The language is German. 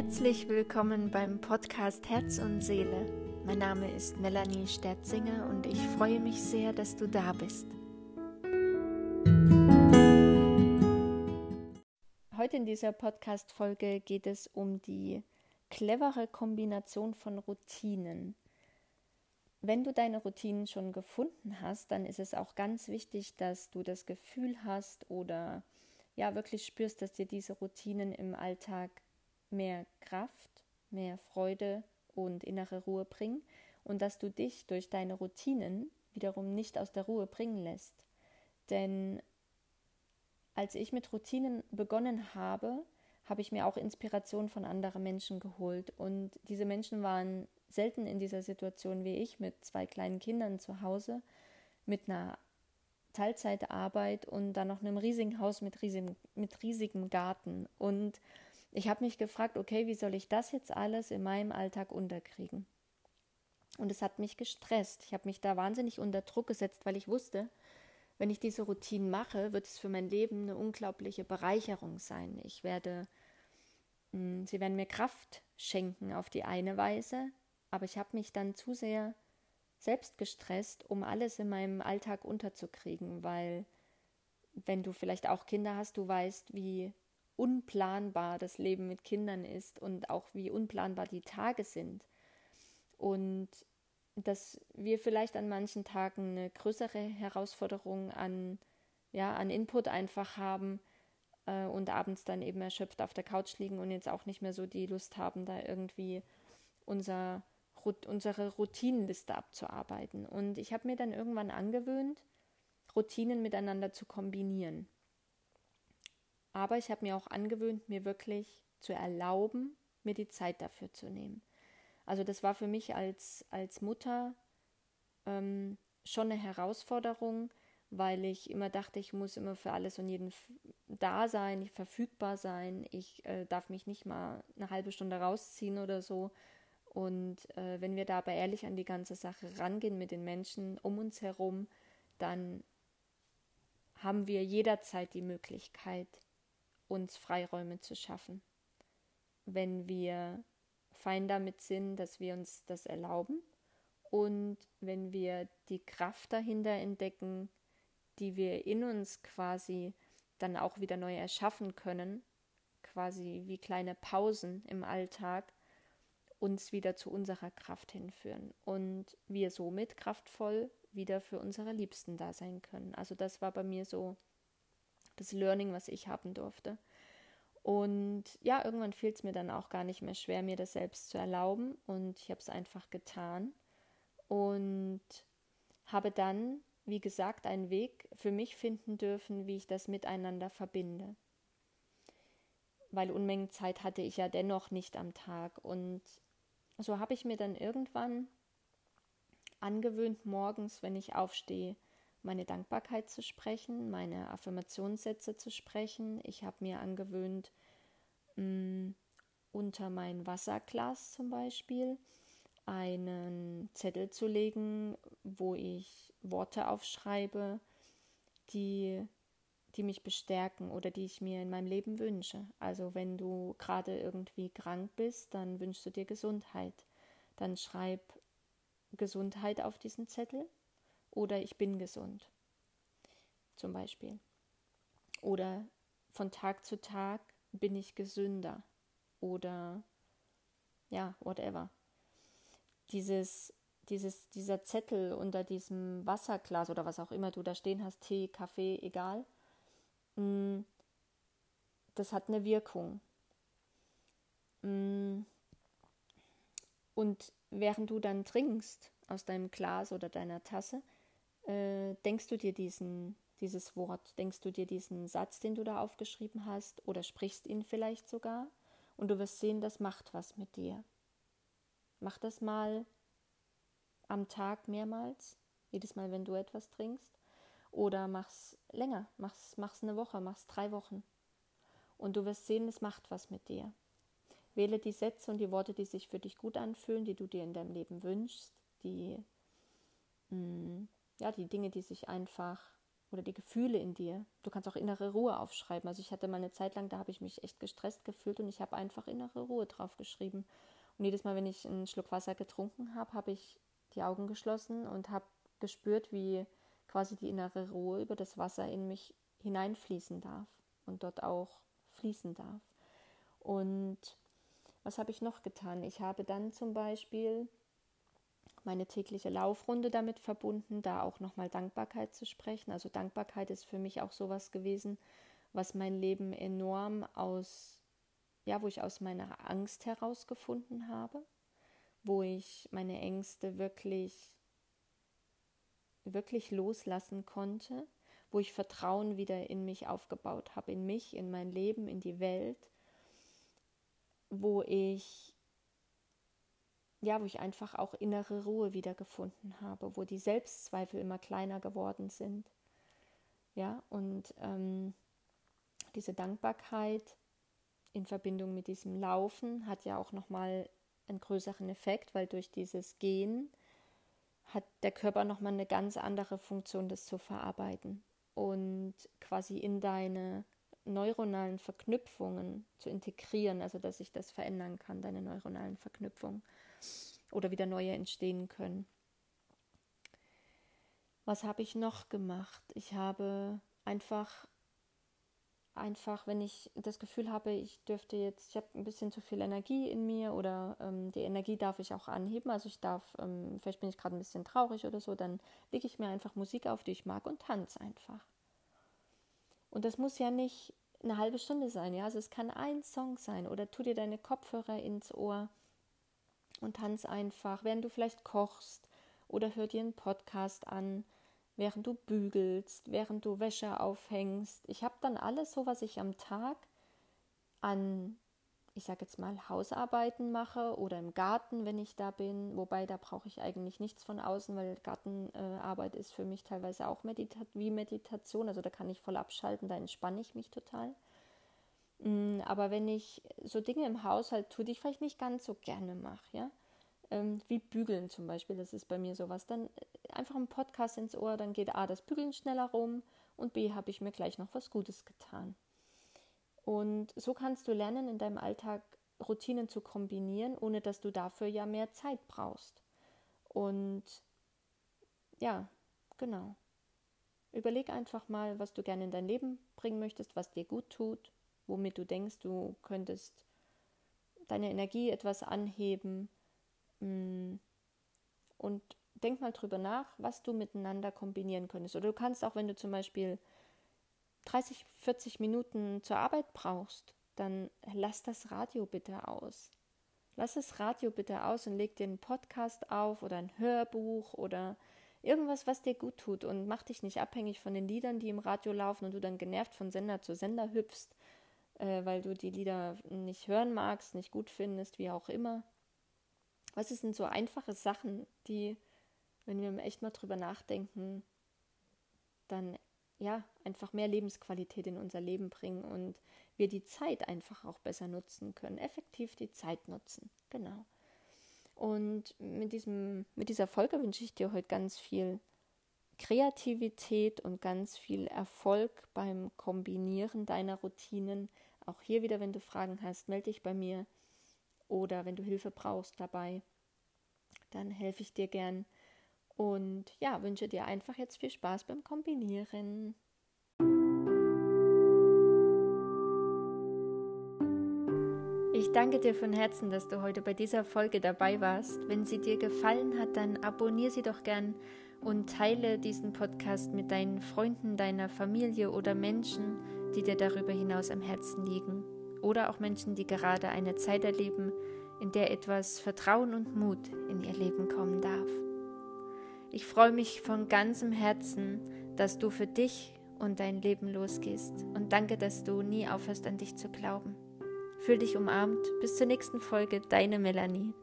Herzlich willkommen beim Podcast Herz und Seele. Mein Name ist Melanie Sterzinger und ich freue mich sehr, dass du da bist. Heute in dieser Podcast-Folge geht es um die clevere Kombination von Routinen. Wenn du deine Routinen schon gefunden hast, dann ist es auch ganz wichtig, dass du das Gefühl hast oder ja wirklich spürst, dass dir diese Routinen im Alltag mehr Kraft, mehr Freude und innere Ruhe bringen und dass du dich durch deine Routinen wiederum nicht aus der Ruhe bringen lässt. Denn als ich mit Routinen begonnen habe, habe ich mir auch Inspiration von anderen Menschen geholt. Und diese Menschen waren selten in dieser Situation wie ich mit zwei kleinen Kindern zu Hause, mit einer Teilzeitarbeit und dann noch einem riesigen Haus mit riesigem, mit riesigem Garten. Und ich habe mich gefragt, okay, wie soll ich das jetzt alles in meinem Alltag unterkriegen? Und es hat mich gestresst. Ich habe mich da wahnsinnig unter Druck gesetzt, weil ich wusste, wenn ich diese Routinen mache, wird es für mein Leben eine unglaubliche Bereicherung sein. Ich werde, hm, sie werden mir Kraft schenken auf die eine Weise, aber ich habe mich dann zu sehr selbst gestresst, um alles in meinem Alltag unterzukriegen, weil wenn du vielleicht auch Kinder hast, du weißt, wie unplanbar das Leben mit Kindern ist und auch wie unplanbar die Tage sind. Und dass wir vielleicht an manchen Tagen eine größere Herausforderung an, ja, an Input einfach haben äh, und abends dann eben erschöpft auf der Couch liegen und jetzt auch nicht mehr so die Lust haben, da irgendwie unser, unsere Routinenliste abzuarbeiten. Und ich habe mir dann irgendwann angewöhnt, Routinen miteinander zu kombinieren. Aber ich habe mir auch angewöhnt, mir wirklich zu erlauben, mir die Zeit dafür zu nehmen. Also das war für mich als, als Mutter ähm, schon eine Herausforderung, weil ich immer dachte, ich muss immer für alles und jeden da sein, ich verfügbar sein, ich äh, darf mich nicht mal eine halbe Stunde rausziehen oder so. Und äh, wenn wir da aber ehrlich an die ganze Sache rangehen mit den Menschen um uns herum, dann haben wir jederzeit die Möglichkeit, uns Freiräume zu schaffen. Wenn wir fein damit sind, dass wir uns das erlauben und wenn wir die Kraft dahinter entdecken, die wir in uns quasi dann auch wieder neu erschaffen können, quasi wie kleine Pausen im Alltag, uns wieder zu unserer Kraft hinführen und wir somit kraftvoll wieder für unsere Liebsten da sein können. Also das war bei mir so das Learning, was ich haben durfte. Und ja, irgendwann fiel es mir dann auch gar nicht mehr schwer, mir das selbst zu erlauben. Und ich habe es einfach getan. Und habe dann, wie gesagt, einen Weg für mich finden dürfen, wie ich das miteinander verbinde. Weil Unmengen Zeit hatte ich ja dennoch nicht am Tag. Und so habe ich mir dann irgendwann angewöhnt, morgens, wenn ich aufstehe, meine Dankbarkeit zu sprechen, meine Affirmationssätze zu sprechen. Ich habe mir angewöhnt, mh, mm, unter mein Wasserglas zum Beispiel einen Zettel zu legen, wo ich Worte aufschreibe, die, die mich bestärken oder die ich mir in meinem Leben wünsche. Also wenn du gerade irgendwie krank bist, dann wünschst du dir Gesundheit. Dann schreib Gesundheit auf diesen Zettel oder ich bin gesund zum Beispiel. Oder von Tag zu Tag bin ich gesünder oder ja, whatever. Dieses, dieses, dieser Zettel unter diesem Wasserglas oder was auch immer du da stehen hast, Tee, Kaffee, egal, mm, das hat eine Wirkung. Mm, und während du dann trinkst aus deinem Glas oder deiner Tasse, äh, denkst du dir diesen, dieses Wort, denkst du dir diesen Satz, den du da aufgeschrieben hast, oder sprichst ihn vielleicht sogar, und du wirst sehen, das macht was mit dir. Mach das mal am Tag mehrmals, jedes Mal, wenn du etwas trinkst, oder mach's länger, mach's, mach's eine Woche, mach's drei Wochen. Und du wirst sehen, es macht was mit dir. Wähle die Sätze und die Worte, die sich für dich gut anfühlen, die du dir in deinem Leben wünschst, die mh, mm, ja, die Dinge, die sich einfach oder die Gefühle in dir. Du kannst auch innere Ruhe aufschreiben. Also ich hatte mal eine Zeit lang, da habe ich mich echt gestresst gefühlt und ich habe einfach innere Ruhe draufgeschrieben. Und jedes Mal, wenn ich einen Schluck Wasser getrunken habe, habe ich die Augen geschlossen und habe gespürt, wie quasi die innere Ruhe über das Wasser in mich hineinfließen darf und dort auch fließen darf. Und was habe ich noch getan? Ich habe dann zum Beispiel meine tägliche Laufrunde damit verbunden, da auch nochmal Dankbarkeit zu sprechen. Also Dankbarkeit ist für mich auch sowas gewesen, was mein Leben enorm aus, ja, wo ich aus meiner Angst herausgefunden habe, wo ich meine Ängste wirklich, wirklich loslassen konnte, wo ich Vertrauen wieder in mich aufgebaut habe, in mich, in mein Leben, in die Welt, wo ich ja, wo ich einfach auch innere Ruhe wiedergefunden habe, wo die Selbstzweifel immer kleiner geworden sind. Ja, und ähm, diese Dankbarkeit in Verbindung mit diesem Laufen hat ja auch nochmal einen größeren Effekt, weil durch dieses Gehen hat der Körper nochmal eine ganz andere Funktion, das zu verarbeiten und quasi in deine neuronalen Verknüpfungen zu integrieren, also dass sich das verändern kann, deine neuronalen Verknüpfungen oder wieder neue entstehen können. Was habe ich noch gemacht? Ich habe einfach, einfach, wenn ich das Gefühl habe, ich dürfte jetzt, ich habe ein bisschen zu viel Energie in mir oder ähm, die Energie darf ich auch anheben. Also ich darf, ähm, vielleicht bin ich gerade ein bisschen traurig oder so, dann lege ich mir einfach Musik auf, die ich mag und tanze einfach. Und das muss ja nicht eine halbe Stunde sein, ja. Also es kann ein Song sein oder tu dir deine Kopfhörer ins Ohr und tanz einfach, während du vielleicht kochst oder hör dir einen Podcast an, während du bügelst, während du Wäsche aufhängst. Ich habe dann alles so, was ich am Tag an, ich sage jetzt mal, Hausarbeiten mache oder im Garten, wenn ich da bin. Wobei da brauche ich eigentlich nichts von außen, weil Gartenarbeit ist für mich teilweise auch Medita wie Meditation. Also da kann ich voll abschalten, da entspanne ich mich total. Mm, aber wenn ich so Dinge im Haushalt tue, die ich vielleicht nicht ganz so gerne mache, ja, ähm, wie Bügeln zum Beispiel, das ist bei mir sowas, dann äh, einfach ein Podcast ins Ohr, dann geht A, das Bügeln schneller rum und B, habe ich mir gleich noch was Gutes getan. Und so kannst du lernen, in deinem Alltag Routinen zu kombinieren, ohne dass du dafür ja mehr Zeit brauchst. Und ja, genau. Überleg einfach mal, was du gerne in dein Leben bringen möchtest, was dir gut tut womit du denkst, du könntest deine Energie etwas anheben. Mm. Und denk mal drüber nach, was du miteinander kombinieren könntest. Oder du kannst auch, wenn du zum Beispiel 30, 40 Minuten zur Arbeit brauchst, dann lass das Radio bitte aus. Lass das Radio bitte aus und leg dir einen Podcast auf oder ein Hörbuch oder irgendwas, was dir gut tut und mach dich nicht abhängig von den Liedern, die im Radio laufen und du dann genervt von Sender zu Sender hüpfst, äh, weil du die Lieder nicht hören magst, nicht gut findest, wie auch immer. Was sind so einfache Sachen, die, wenn wir echt mal drüber nachdenken, dann ja einfach mehr Lebensqualität in unser Leben bringen und wir die Zeit einfach auch besser nutzen können, effektiv die Zeit nutzen. Genau. Und mit, diesem, mit dieser Folge wünsche ich dir heute ganz viel Kreativität und ganz viel Erfolg beim Kombinieren deiner Routinen auch hier wieder, wenn du Fragen hast, melde dich bei mir oder wenn du Hilfe brauchst dabei, dann helfe ich dir gern. Und ja, wünsche dir einfach jetzt viel Spaß beim Kombinieren. Ich danke dir von Herzen, dass du heute bei dieser Folge dabei warst. Wenn sie dir gefallen hat, dann abonniere sie doch gern und teile diesen Podcast mit deinen Freunden, deiner Familie oder Menschen, die dir darüber hinaus am Herzen liegen. Oder auch Menschen, die gerade eine Zeit erleben, in der etwas Vertrauen und Mut in ihr Leben kommen darf. Ich freue mich von ganzem Herzen, dass du für dich und dein Leben losgehst und danke, dass du nie aufhörst an dich zu glauben. Fühl dich umarmt. Bis zur nächsten Folge, deine Melanie.